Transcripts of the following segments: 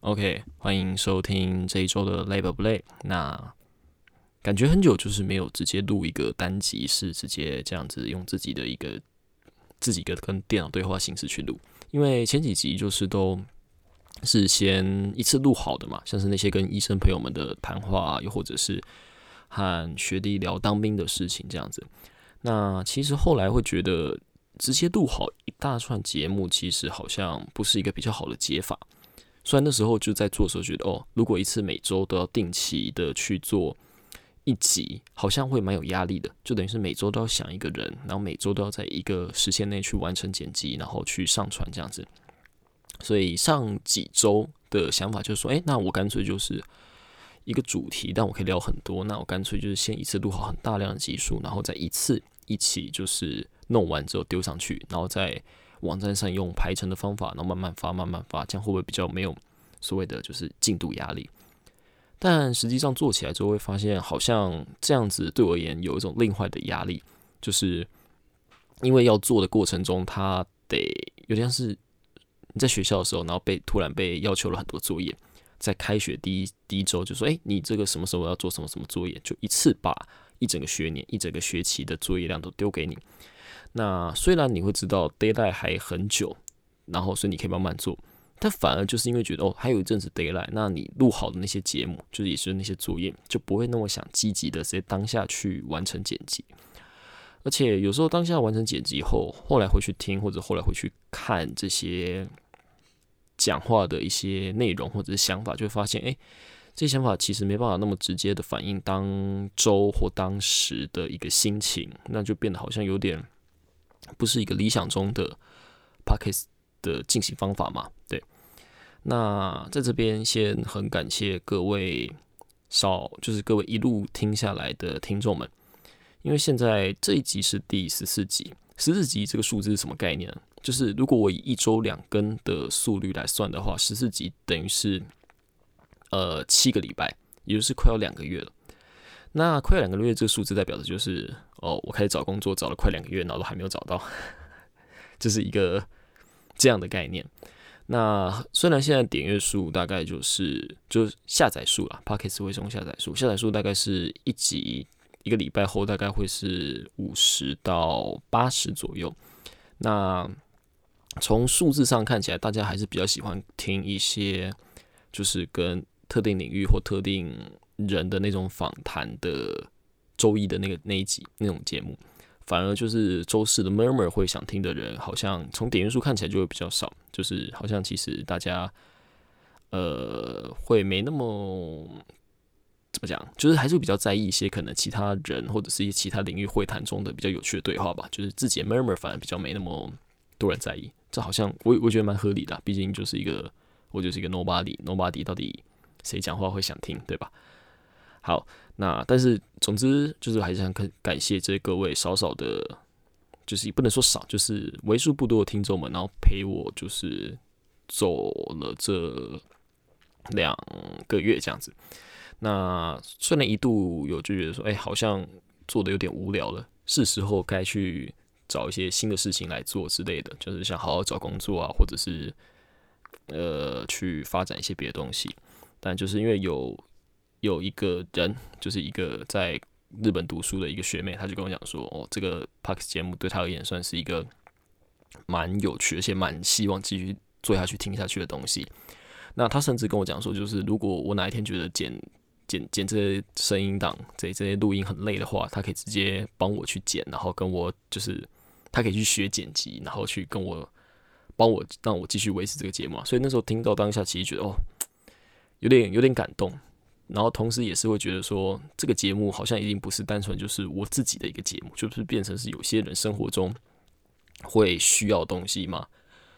OK，欢迎收听这一周的 Labor Play。那感觉很久就是没有直接录一个单集，是直接这样子用自己的一个自己的跟电脑对话形式去录。因为前几集就是都是先一次录好的嘛，像是那些跟医生朋友们的谈话，又或者是和学弟聊当兵的事情这样子。那其实后来会觉得直接录好一大串节目，其实好像不是一个比较好的解法。虽然那时候就在做的时候觉得，哦，如果一次每周都要定期的去做一集，好像会蛮有压力的。就等于是每周都要想一个人，然后每周都要在一个时限内去完成剪辑，然后去上传这样子。所以上几周的想法就是说，哎，那我干脆就是一个主题，但我可以聊很多。那我干脆就是先一次录好很大量的集数，然后再一次一起就是弄完之后丢上去，然后再。网站上用排程的方法，然后慢慢发，慢慢发，这样会不会比较没有所谓的就是进度压力？但实际上做起来之后会发现，好像这样子对我而言有一种另外的压力，就是因为要做的过程中，它得有点像是你在学校的时候，然后被突然被要求了很多作业，在开学第一第一周就说：“哎，你这个什么时候要做什么什么作业？”就一次把一整个学年、一整个学期的作业量都丢给你。那虽然你会知道 d a y l i g h t 还很久，然后所以你可以慢慢做，但反而就是因为觉得哦还有一阵子 d a y l i g h t 那你录好的那些节目，就是也是那些作业，就不会那么想积极的直接当下去完成剪辑。而且有时候当下完成剪辑后，后来回去听或者后来回去看这些讲话的一些内容或者是想法，就会发现，哎，这些想法其实没办法那么直接的反映当周或当时的一个心情，那就变得好像有点。不是一个理想中的 p o c k e t 的进行方法嘛？对。那在这边先很感谢各位少，就是各位一路听下来的听众们，因为现在这一集是第十四集，十四集这个数字是什么概念？就是如果我以一周两更的速率来算的话，十四集等于是呃七个礼拜，也就是快要两个月了。那快要两个月这个数字代表的就是哦，我开始找工作找了快两个月，然后都还没有找到，这是一个这样的概念。那虽然现在点阅数大概就是就下载数啦 p o c k e t 会送下载数，下载数大概是一集一个礼拜后大概会是五十到八十左右。那从数字上看起来，大家还是比较喜欢听一些就是跟特定领域或特定。人的那种访谈的周一的那个那一集那种节目，反而就是周四的 murmur 会想听的人，好像从点阅数看起来就会比较少，就是好像其实大家呃会没那么怎么讲，就是还是比较在意一些可能其他人或者是一些其他领域会谈中的比较有趣的对话吧，就是自己 murmur 反而比较没那么多人在意，这好像我我觉得蛮合理的，毕竟就是一个我就是一个 nobody，nobody 到底谁讲话会想听，对吧？好，那但是总之就是还是很感感谢这各位少少的，就是也不能说少，就是为数不多的听众们，然后陪我就是走了这两个月这样子。那虽然一度有就觉得说，哎，好像做的有点无聊了，是时候该去找一些新的事情来做之类的，就是想好好找工作啊，或者是呃去发展一些别的东西。但就是因为有。有一个人，就是一个在日本读书的一个学妹，她就跟我讲说：“哦，这个 Parks 节目对她而言算是一个蛮有趣，而且蛮希望继续做下去、听下去的东西。”那她甚至跟我讲说：“就是如果我哪一天觉得剪剪剪这些声音档、这这些录音很累的话，她可以直接帮我去剪，然后跟我就是她可以去学剪辑，然后去跟我帮我让我继续维持这个节目。”所以那时候听到当下，其实觉得哦，有点有点感动。然后同时也是会觉得说，这个节目好像已经不是单纯就是我自己的一个节目，就是变成是有些人生活中会需要东西嘛，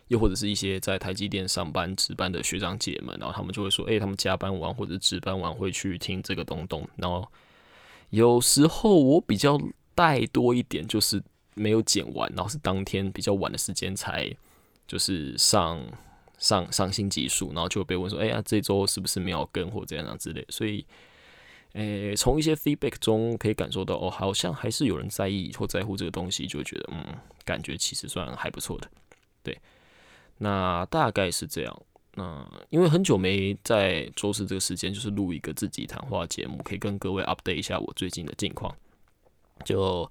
又或者是一些在台积电上班值班的学长姐们，然后他们就会说，哎，他们加班完或者值班完会去听这个东东。然后有时候我比较带多一点，就是没有剪完，然后是当天比较晚的时间才就是上。上上新技术，然后就被问说：“哎呀，这周是不是没有跟或这样之类？”所以，诶，从一些 feedback 中可以感受到，哦，好像还是有人在意或在乎这个东西，就觉得，嗯，感觉其实算还不错的。对，那大概是这样。那因为很久没在周四这个时间，就是录一个自己谈话节目，可以跟各位 update 一下我最近的近况。就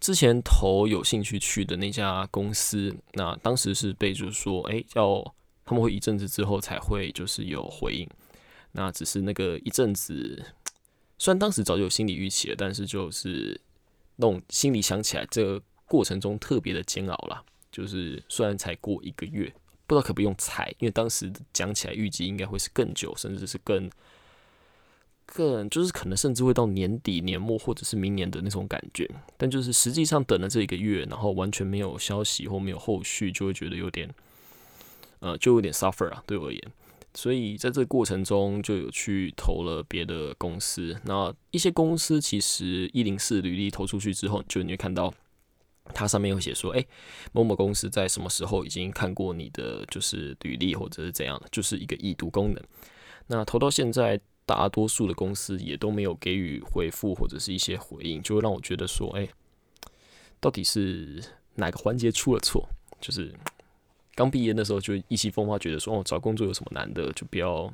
之前投有兴趣去的那家公司，那当时是被就是说，哎，要他们会一阵子之后才会就是有回应。那只是那个一阵子，虽然当时早就有心理预期了，但是就是那种心里想起来，这个过程中特别的煎熬啦。就是虽然才过一个月，不知道可不用猜，因为当时讲起来预计应该会是更久，甚至是更更就是可能甚至会到年底年末或者是明年的那种感觉。但就是实际上等了这一个月，然后完全没有消息或没有后续，就会觉得有点呃，就有点 suffer 啊，对我而言。所以在这个过程中，就有去投了别的公司。那一些公司其实一零四履历投出去之后，就你会看到它上面有写说，哎，某某公司在什么时候已经看过你的就是履历或者是怎样的，就是一个已读功能。那投到现在，大多数的公司也都没有给予回复或者是一些回应，就会让我觉得说，哎，到底是哪个环节出了错？就是。刚毕业的时候就意气风发，觉得说哦找工作有什么难的，就不要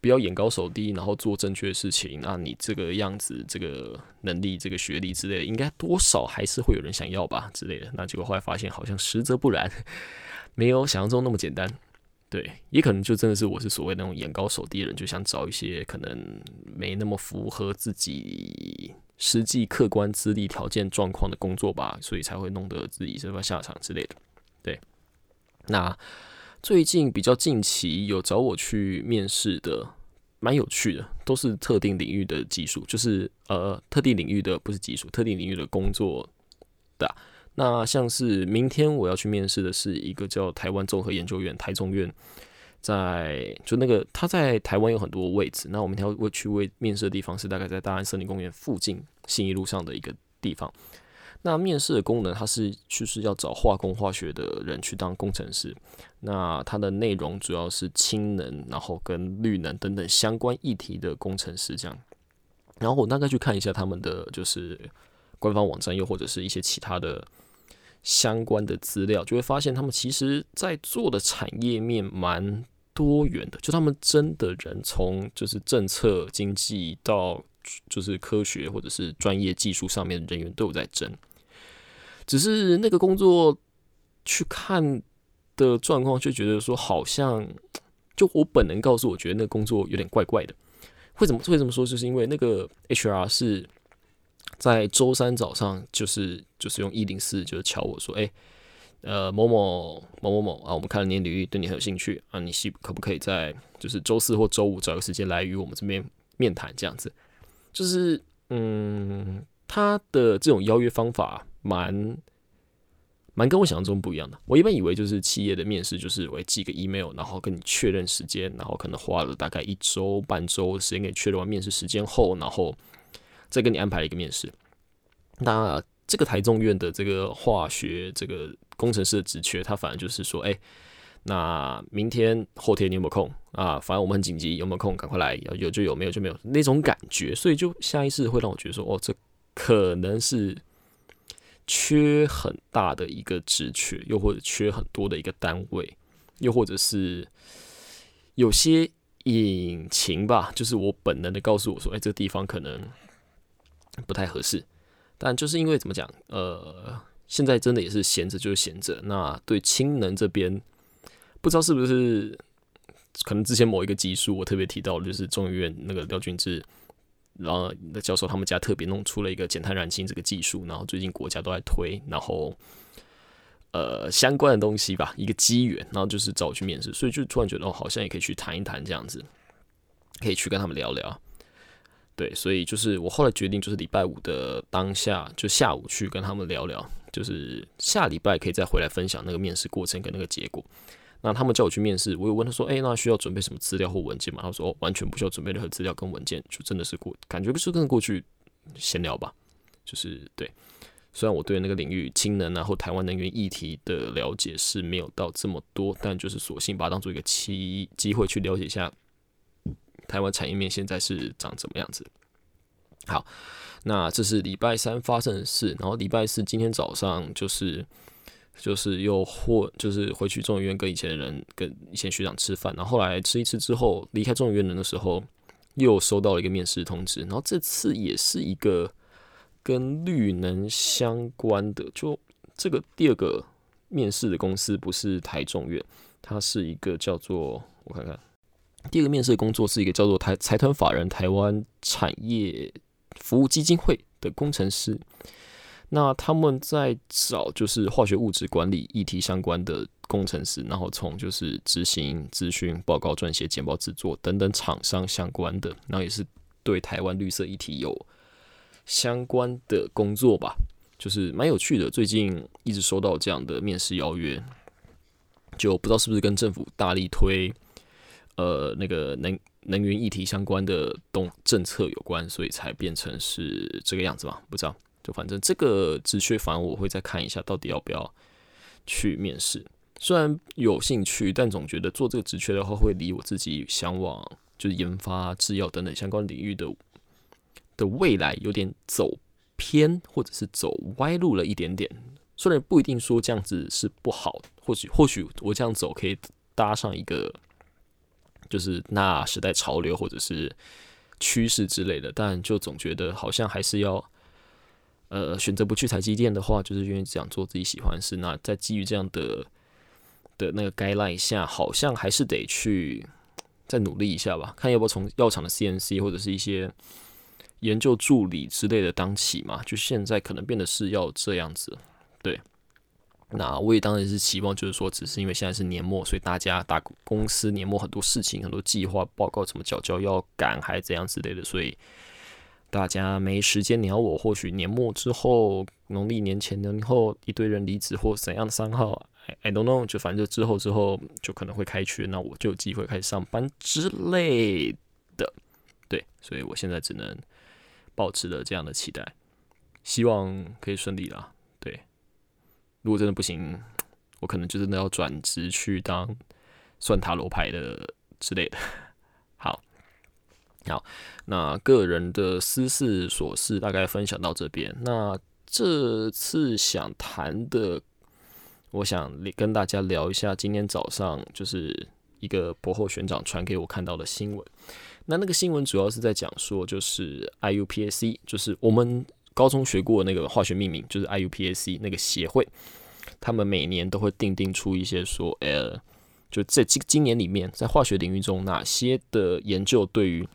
不要眼高手低，然后做正确的事情。那你这个样子、这个能力、这个学历之类的，应该多少还是会有人想要吧之类的。那结果后来发现好像实则不然，没有想象中那么简单。对，也可能就真的是我是所谓那种眼高手低的人，就想找一些可能没那么符合自己实际客观资历条件状况的工作吧，所以才会弄得自己这个下场之类的。对。那最近比较近期有找我去面试的，蛮有趣的，都是特定领域的技术，就是呃特定领域的不是技术，特定领域的工作的。那像是明天我要去面试的是一个叫台湾综合研究院台中院，在就那个他在台湾有很多位置，那我明天要去为面试的地方是大概在大安森林公园附近信义路上的一个地方。那面试的功能，它是就是要找化工化学的人去当工程师。那它的内容主要是氢能，然后跟绿能等等相关议题的工程师这样。然后我大概去看一下他们的就是官方网站，又或者是一些其他的相关的资料，就会发现他们其实在做的产业面蛮多元的。就他们真的人从就是政策经济到就是科学或者是专业技术上面的人员都有在争。只是那个工作去看的状况，就觉得说好像，就我本能告诉我觉得那个工作有点怪怪的。会怎么会这么说？就是因为那个 HR 是在周三早上，就是就是用一零四就是敲我说，哎，呃某某某某某啊，我们看了你的履历，对你很有兴趣啊，你希可不可以在就是周四或周五找个时间来与我们这边面谈？这样子，就是嗯，他的这种邀约方法。蛮蛮跟我想象中不一样的。我一般以为就是企业的面试，就是我寄个 email，然后跟你确认时间，然后可能花了大概一周半周时间给你确认完面试时间后，然后再跟你安排一个面试。那这个台中院的这个化学这个工程师的职缺，他反而就是说，哎，那明天后天你有没有空啊？反正我们很紧急，有没有空赶快来？有就有，没有就没有那种感觉。所以就下意识会让我觉得说，哦，这可能是。缺很大的一个职缺，又或者缺很多的一个单位，又或者是有些隐情吧，就是我本能的告诉我说，哎，这地方可能不太合适。但就是因为怎么讲，呃，现在真的也是闲着就是闲着。那对氢能这边，不知道是不是可能之前某一个技术我特别提到，就是中医院那个廖俊志。然后那教授他们家特别弄出了一个减碳燃氢这个技术，然后最近国家都在推，然后呃相关的东西吧，一个机缘，然后就是找我去面试，所以就突然觉得哦，好像也可以去谈一谈这样子，可以去跟他们聊聊。对，所以就是我后来决定，就是礼拜五的当下就下午去跟他们聊聊，就是下礼拜可以再回来分享那个面试过程跟那个结果。那他们叫我去面试，我有问他说：“哎，那需要准备什么资料或文件吗？”他说：“，完全不需要准备任何资料跟文件，就真的是过感觉不是跟过去闲聊吧，就是对。虽然我对那个领域氢能啊或台湾能源议题的了解是没有到这么多，但就是索性把它当做一个机机会去了解一下台湾产业面现在是长怎么样子。好，那这是礼拜三发生的事，然后礼拜四今天早上就是。就是又或就是回去中医院跟以前的人跟以前学长吃饭，然后后来吃一次之后离开中医院的时候，又收到了一个面试通知，然后这次也是一个跟绿能相关的，就这个第二个面试的公司不是台中院，它是一个叫做我看看，第二个面试的工作是一个叫做台财团法人台湾产业服务基金会的工程师。那他们在找就是化学物质管理议题相关的工程师，然后从就是执行、咨询、报告撰写、简报制作等等厂商相关的，然后也是对台湾绿色议题有相关的工作吧，就是蛮有趣的。最近一直收到这样的面试邀约，就不知道是不是跟政府大力推呃那个能能源议题相关的动政策有关，所以才变成是这个样子嘛？不知道。就反正这个职缺，反正我会再看一下，到底要不要去面试。虽然有兴趣，但总觉得做这个职缺的话，会离我自己向往就是研发、制药等等相关领域的的未来有点走偏，或者是走歪路了一点点。虽然不一定说这样子是不好，或许或许我这样走可以搭上一个就是那时代潮流或者是趋势之类的，但就总觉得好像还是要。呃，选择不去台积电的话，就是愿意想做自己喜欢的事。那在基于这样的的那个该赖下，好像还是得去再努力一下吧，看要不要从药厂的 CNC 或者是一些研究助理之类的当起嘛。就现在可能变得是要这样子，对。那我也当然是期望，就是说，只是因为现在是年末，所以大家打公司年末很多事情、很多计划报告什么交交要赶，还怎样之类的，所以。大家没时间鸟我，或许年末之后、农历年前年后一堆人离职或怎样的三号，I don't know，就反正之后之后就可能会开缺，那我就有机会开始上班之类的。对，所以我现在只能保持了这样的期待，希望可以顺利啦。对，如果真的不行，我可能就真的要转职去当算塔罗牌的之类的。好，那个人的私事琐事大概分享到这边。那这次想谈的，我想跟大家聊一下今天早上就是一个博后学长传给我看到的新闻。那那个新闻主要是在讲说，就是 IUPAC，就是我们高中学过那个化学命名，就是 IUPAC 那个协会，他们每年都会定定出一些说，呃，就在今今年里面，在化学领域中哪些的研究对于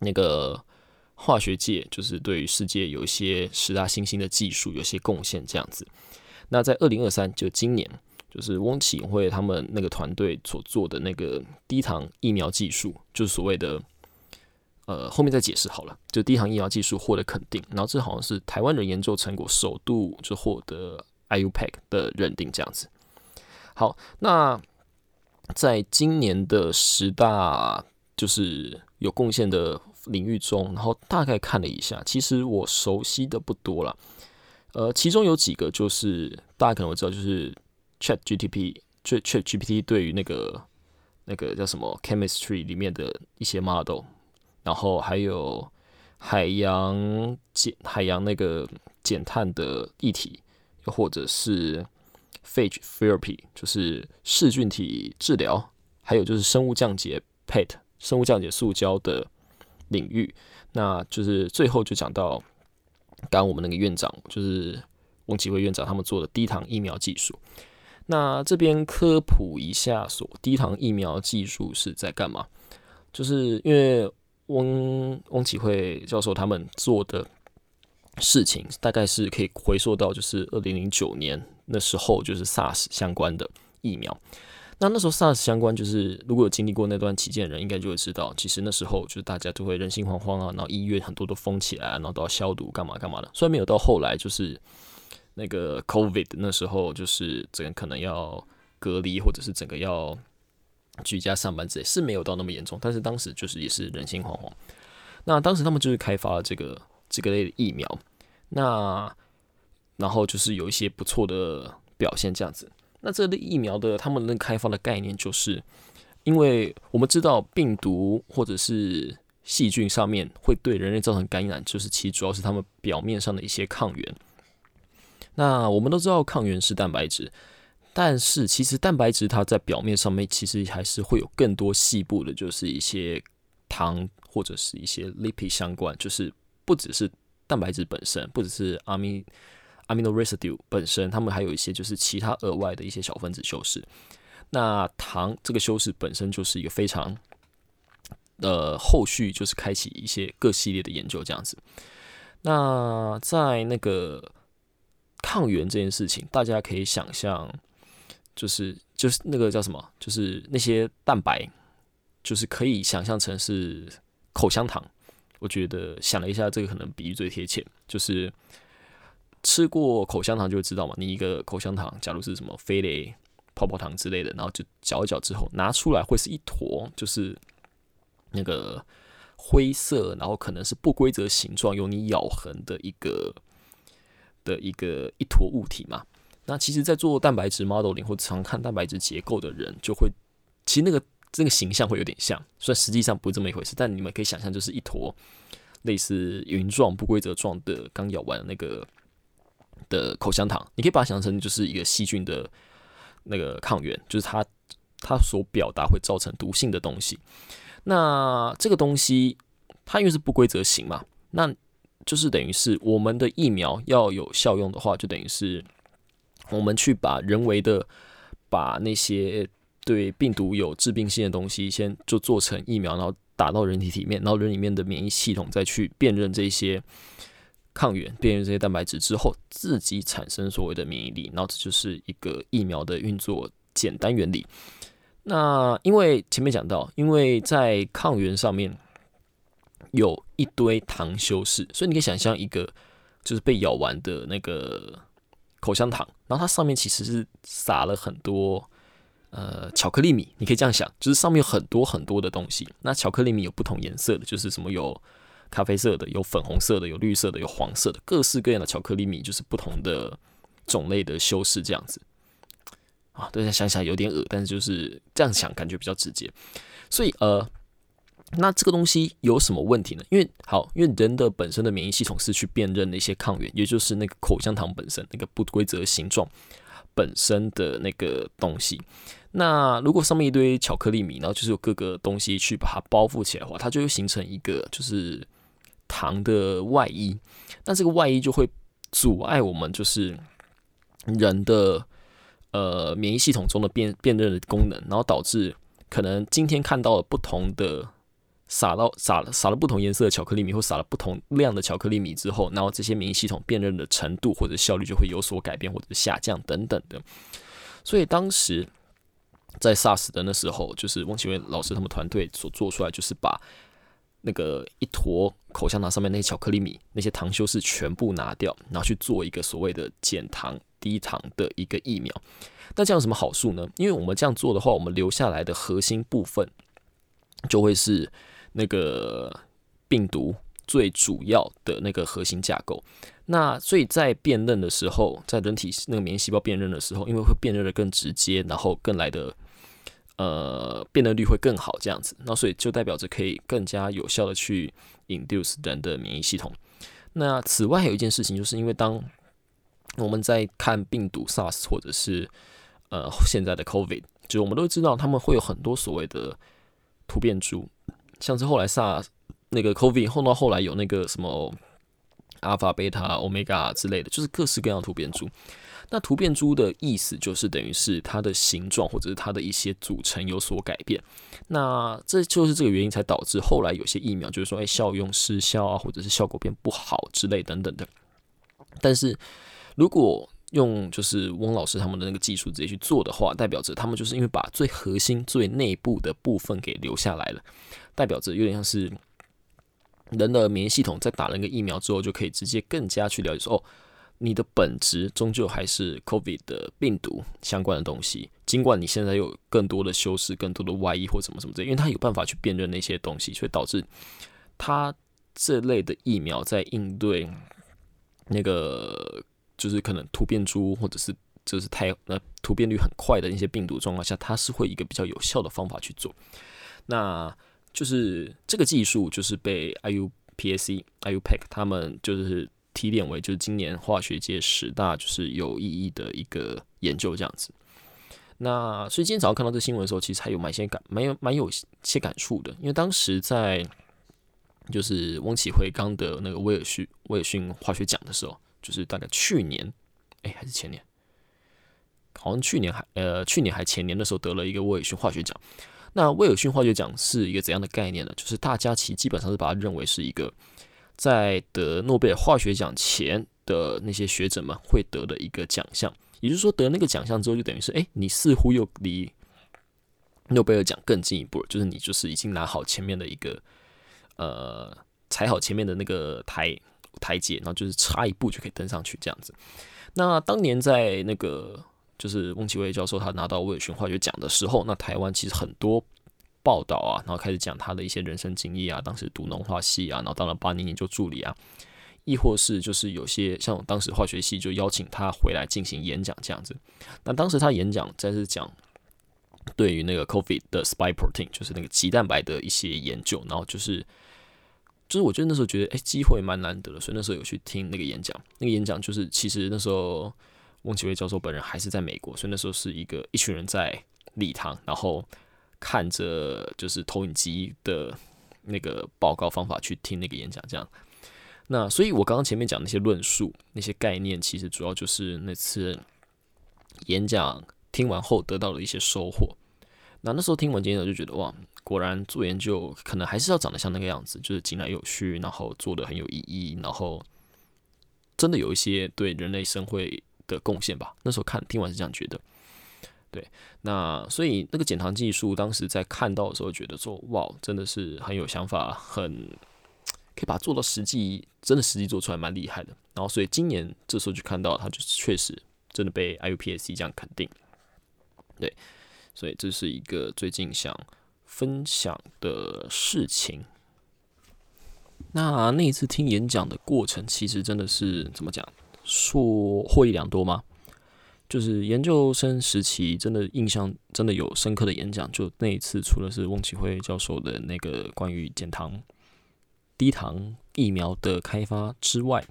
那个化学界就是对于世界有一些十大新兴的技术有些贡献，这样子。那在二零二三，就今年，就是翁启慧他们那个团队所做的那个低糖疫苗技术，就是所谓的，呃，后面再解释好了。就低糖疫苗技术获得肯定，然后这好像是台湾人研究成果首度就获得 IUPAC 的认定，这样子。好，那在今年的十大就是有贡献的。领域中，然后大概看了一下，其实我熟悉的不多了。呃，其中有几个就是大家可能会知道，就是 Chat GTP、Chat Chat GPT 对于那个那个叫什么 Chemistry 里面的一些 model，然后还有海洋减海洋那个减碳的议题，又或者是 Phage Therapy，就是噬菌体治疗，还有就是生物降解 PET 生物降解塑胶的。领域，那就是最后就讲到，刚刚我们那个院长就是翁启慧院长他们做的低糖疫苗技术。那这边科普一下，所低糖疫苗技术是在干嘛？就是因为翁翁启慧教授他们做的事情，大概是可以回溯到就是二零零九年那时候，就是 SARS 相关的疫苗。那那时候 SARS 相关，就是如果有经历过那段期间的人，应该就会知道，其实那时候就是大家都会人心惶惶啊，然后医院很多都封起来，然后都要消毒干嘛干嘛的。虽然没有到后来就是那个 COVID 那时候，就是整个可能要隔离，或者是整个要居家上班之类，是没有到那么严重。但是当时就是也是人心惶惶。那当时他们就是开发了这个这个类的疫苗，那然后就是有一些不错的表现，这样子。那这类疫苗的他们能开发的概念，就是因为我们知道病毒或者是细菌上面会对人类造成感染，就是其主要是他们表面上的一些抗原。那我们都知道抗原是蛋白质，但是其实蛋白质它在表面上面其实还是会有更多细部的，就是一些糖或者是一些 lipid 相关，就是不只是蛋白质本身，不只是 amino amino residue 本身，它们还有一些就是其他额外的一些小分子修饰。那糖这个修饰本身就是一个非常，呃，后续就是开启一些各系列的研究这样子。那在那个抗原这件事情，大家可以想象，就是就是那个叫什么，就是那些蛋白，就是可以想象成是口香糖。我觉得想了一下，这个可能比喻最贴切，就是吃过口香糖就会知道嘛。你一个口香糖，假如是什么飞雷泡泡糖之类的，然后就嚼一嚼之后拿出来，会是一坨，就是那个灰色，然后可能是不规则形状，有你咬痕的一个的一个一坨物体嘛。那其实，在做蛋白质 modeling 或常看蛋白质结构的人，就会其实那个这个形象会有点像，虽然实际上不是这么一回事，但你们可以想象，就是一坨类似云状不规则状的刚咬完那个的口香糖，你可以把它想成就是一个细菌的。那个抗原就是它，它所表达会造成毒性的东西。那这个东西它因为是不规则型嘛，那就是等于是我们的疫苗要有效用的话，就等于是我们去把人为的把那些对病毒有致病性的东西先就做成疫苗，然后打到人体里面，然后人里面的免疫系统再去辨认这些。抗原辨认这些蛋白质之后，自己产生所谓的免疫力，然后这就是一个疫苗的运作简单原理。那因为前面讲到，因为在抗原上面有一堆糖修饰，所以你可以想象一个就是被咬完的那个口香糖，然后它上面其实是撒了很多呃巧克力米，你可以这样想，就是上面有很多很多的东西。那巧克力米有不同颜色的，就是什么有。咖啡色的，有粉红色的，有绿色的，有黄色的，各式各样的巧克力米，就是不同的种类的修饰，这样子啊，大家想想有点恶但是就是这样想，感觉比较直接。所以呃，那这个东西有什么问题呢？因为好，因为人的本身的免疫系统是去辨认那些抗原，也就是那个口香糖本身那个不规则形状本身的那个东西。那如果上面一堆巧克力米，然后就是有各个东西去把它包覆起来的话，它就会形成一个就是。糖的外衣，那这个外衣就会阻碍我们就是人的呃免疫系统中的辨辨认的功能，然后导致可能今天看到了不同的撒到撒了撒了不同颜色的巧克力米，或撒了不同量的巧克力米之后，然后这些免疫系统辨认的程度或者效率就会有所改变或者下降等等的。所以当时在 SARS 的那时候，就是汪启伟老师他们团队所做出来，就是把。那个一坨口香糖上面那些巧克力米，那些糖修饰全部拿掉，然后去做一个所谓的减糖低糖的一个疫苗。那这样有什么好处呢？因为我们这样做的话，我们留下来的核心部分就会是那个病毒最主要的那个核心架构。那所以在辨认的时候，在人体那个免疫细胞辨认的时候，因为会辨认的更直接，然后更来的。呃，辨认率会更好，这样子，那所以就代表着可以更加有效的去 induce 人的免疫系统。那此外还有一件事情，就是因为当我们在看病毒 SARS 或者是呃现在的 COVID，就我们都知道他们会有很多所谓的突变株，像是后来 SARS 那个 COVID 后到后来有那个什么阿尔法、贝塔、欧米伽、之类的，就是各式各样的突变株。那突变株的意思就是等于是它的形状或者是它的一些组成有所改变，那这就是这个原因才导致后来有些疫苗就是说，哎，效用失效啊，或者是效果变不好之类等等的。但是如果用就是翁老师他们的那个技术直接去做的话，代表着他们就是因为把最核心、最内部的部分给留下来了，代表着有点像是人的免疫系统在打了一个疫苗之后，就可以直接更加去了解说，哦。你的本质终究还是 COVID 的病毒相关的东西，尽管你现在有更多的修饰、更多的外衣或什么什么的，因为它有办法去辨认那些东西，所以导致它这类的疫苗在应对那个就是可能突变株或者是就是太呃突变率很快的一些病毒状况下，它是会一个比较有效的方法去做。那就是这个技术就是被 IUPAC、IUPAC 他们就是。提炼为就是今年化学界十大就是有意义的一个研究这样子。那所以今天早上看到这新闻的时候，其实还有蛮些感，蛮有蛮有些感触的。因为当时在就是翁启辉刚得那个威尔逊威尔逊化学奖的时候，就是大概去年，哎还是前年，好像去年还呃去年还前年的时候得了一个威尔逊化学奖。那威尔逊化学奖是一个怎样的概念呢？就是大家其实基本上是把它认为是一个在得诺贝尔化学奖前的那些学者们会得的一个奖项。也就是说，得那个奖项之后，就等于是，哎，你似乎又离诺贝尔奖更进一步。就是你就是已经拿好前面的一个，呃，踩好前面的那个台台阶，然后就是差一步就可以登上去这样子。那当年在那个就是翁启威教授他拿到威尔逊化学奖的时候，那台湾其实很多报道啊，然后开始讲他的一些人生经历啊，当时读农化系啊，然后当了八年研究助理啊。亦或是就是有些像当时化学系就邀请他回来进行演讲这样子，那当时他演讲在是讲对于那个 COVID 的 spike protein，就是那个鸡蛋白的一些研究，然后就是就是我觉得那时候觉得哎机会蛮难得的，所以那时候有去听那个演讲。那个演讲就是其实那时候翁启威教授本人还是在美国，所以那时候是一个一群人在礼堂，然后看着就是投影机的那个报告方法去听那个演讲这样。那所以，我刚刚前面讲那些论述、那些概念，其实主要就是那次演讲听完后得到了一些收获。那那时候听完演讲就觉得，哇，果然做研究可能还是要长得像那个样子，就是井然有序，然后做的很有意义，然后真的有一些对人类社会的贡献吧。那时候看听完是这样觉得。对，那所以那个减糖技术，当时在看到的时候，觉得说，哇，真的是很有想法，很。可以把它做到实际，真的实际做出来蛮厉害的。然后，所以今年这时候就看到它就确实真的被 IUPAC 这样肯定。对，所以这是一个最近想分享的事情。那那一次听演讲的过程，其实真的是怎么讲，说获益良多吗？就是研究生时期真的印象真的有深刻的演讲，就那一次，除了是翁启辉教授的那个关于减糖。低糖疫苗的开发之外，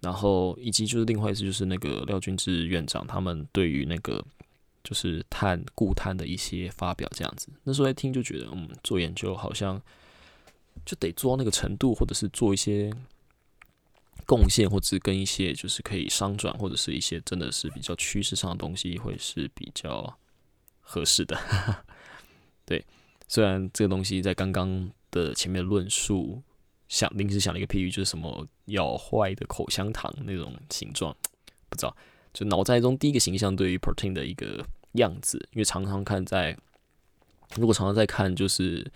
然后以及就是另外一次就是那个廖俊志院长他们对于那个就是碳固碳的一些发表这样子，那时候一听就觉得，嗯，做研究好像就得做到那个程度，或者是做一些贡献，或者跟一些就是可以商转，或者是一些真的是比较趋势上的东西，会是比较合适的。对，虽然这个东西在刚刚的前面论述。想临时想了一个譬喻，就是什么咬坏的口香糖那种形状，不知道。就脑袋中第一个形象对于 protein 的一个样子，因为常常看在，如果常常在看就是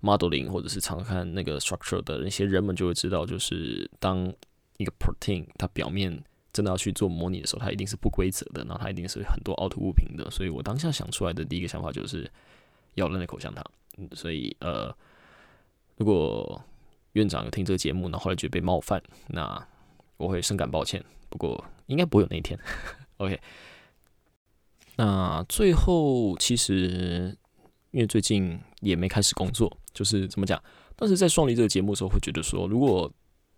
modeling 或者是常看那个 structure 的那些人们就会知道，就是当一个 protein 它表面真的要去做模拟的时候，它一定是不规则的，然后它一定是很多凹凸不平的。所以我当下想出来的第一个想法就是咬了那口香糖。嗯，所以呃，如果院长有听这个节目，然后后来觉得被冒犯，那我会深感抱歉。不过应该不会有那一天。OK，那最后其实因为最近也没开始工作，就是怎么讲？当时在创立这个节目的时候，会觉得说，如果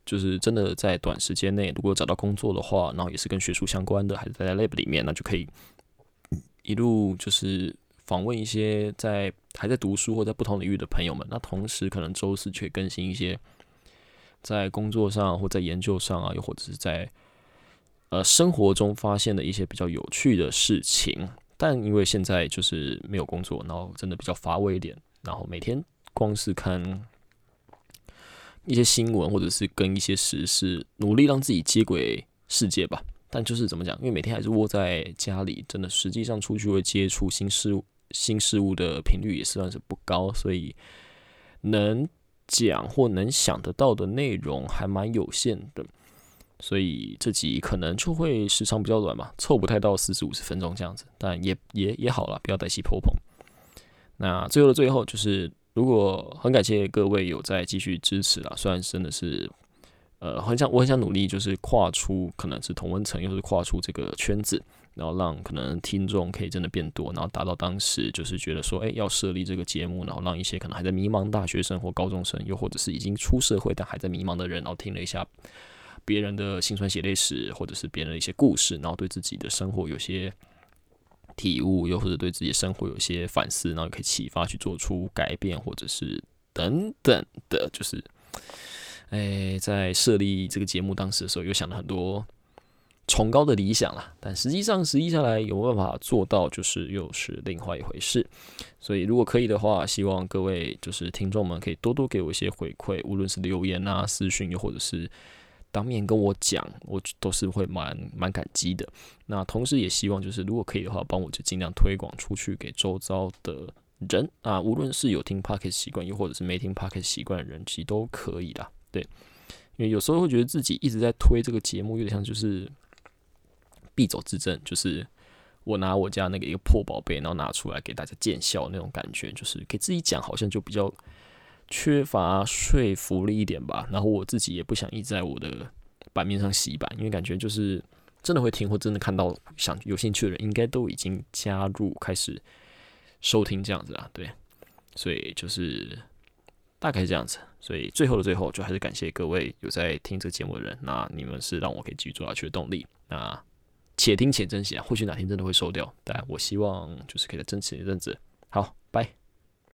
就是真的在短时间内，如果找到工作的话，然后也是跟学术相关的，还是在 lab 里面，那就可以一路就是。访问一些在还在读书或在不同领域的朋友们，那同时可能周四却更新一些在工作上或在研究上啊，又或者是在呃生活中发现的一些比较有趣的事情。但因为现在就是没有工作，然后真的比较乏味一点，然后每天光是看一些新闻或者是跟一些时事，努力让自己接轨世界吧。但就是怎么讲，因为每天还是窝在家里，真的实际上出去会接触新事物。新事物的频率也算是不高，所以能讲或能想得到的内容还蛮有限的，所以这集可能就会时长比较短嘛，凑不太到四十五十分钟这样子，但也也也好了，不要带起破棚。那最后的最后，就是如果很感谢各位有在继续支持啊，虽然真的是呃很想我很想努力，就是跨出可能是同温层，又是跨出这个圈子。然后让可能听众可以真的变多，然后达到当时就是觉得说，哎，要设立这个节目，然后让一些可能还在迷茫大学生或高中生，又或者是已经出社会但还在迷茫的人，然后听了一下别人的辛酸血泪史，或者是别人的一些故事，然后对自己的生活有些体悟，又或者对自己生活有些反思，然后可以启发去做出改变，或者是等等的，就是，哎，在设立这个节目当时的时候，又想了很多。崇高的理想啦，但实际上实际下来有办法做到，就是又是另外一回事。所以如果可以的话，希望各位就是听众们可以多多给我一些回馈，无论是留言啊、私讯，又或者是当面跟我讲，我都是会蛮蛮感激的。那同时也希望就是如果可以的话，帮我就尽量推广出去给周遭的人啊，无论是有听 p o c k e t 习惯，又或者是没听 p o c k e t 习惯的人，其实都可以的。对，因为有时候会觉得自己一直在推这个节目，有点像就是。必走之证，就是我拿我家那个一个破宝贝，然后拿出来给大家见笑那种感觉，就是给自己讲，好像就比较缺乏说服力一点吧。然后我自己也不想一在我的版面上洗版，因为感觉就是真的会听或真的看到想有兴趣的人，应该都已经加入开始收听这样子啊。对，所以就是大概是这样子。所以最后的最后，就还是感谢各位有在听这个节目的人，那你们是让我可以继续做下去的动力。那且听且珍惜啊，或许哪天真的会收掉，但我希望就是可以再珍惜一阵子。好，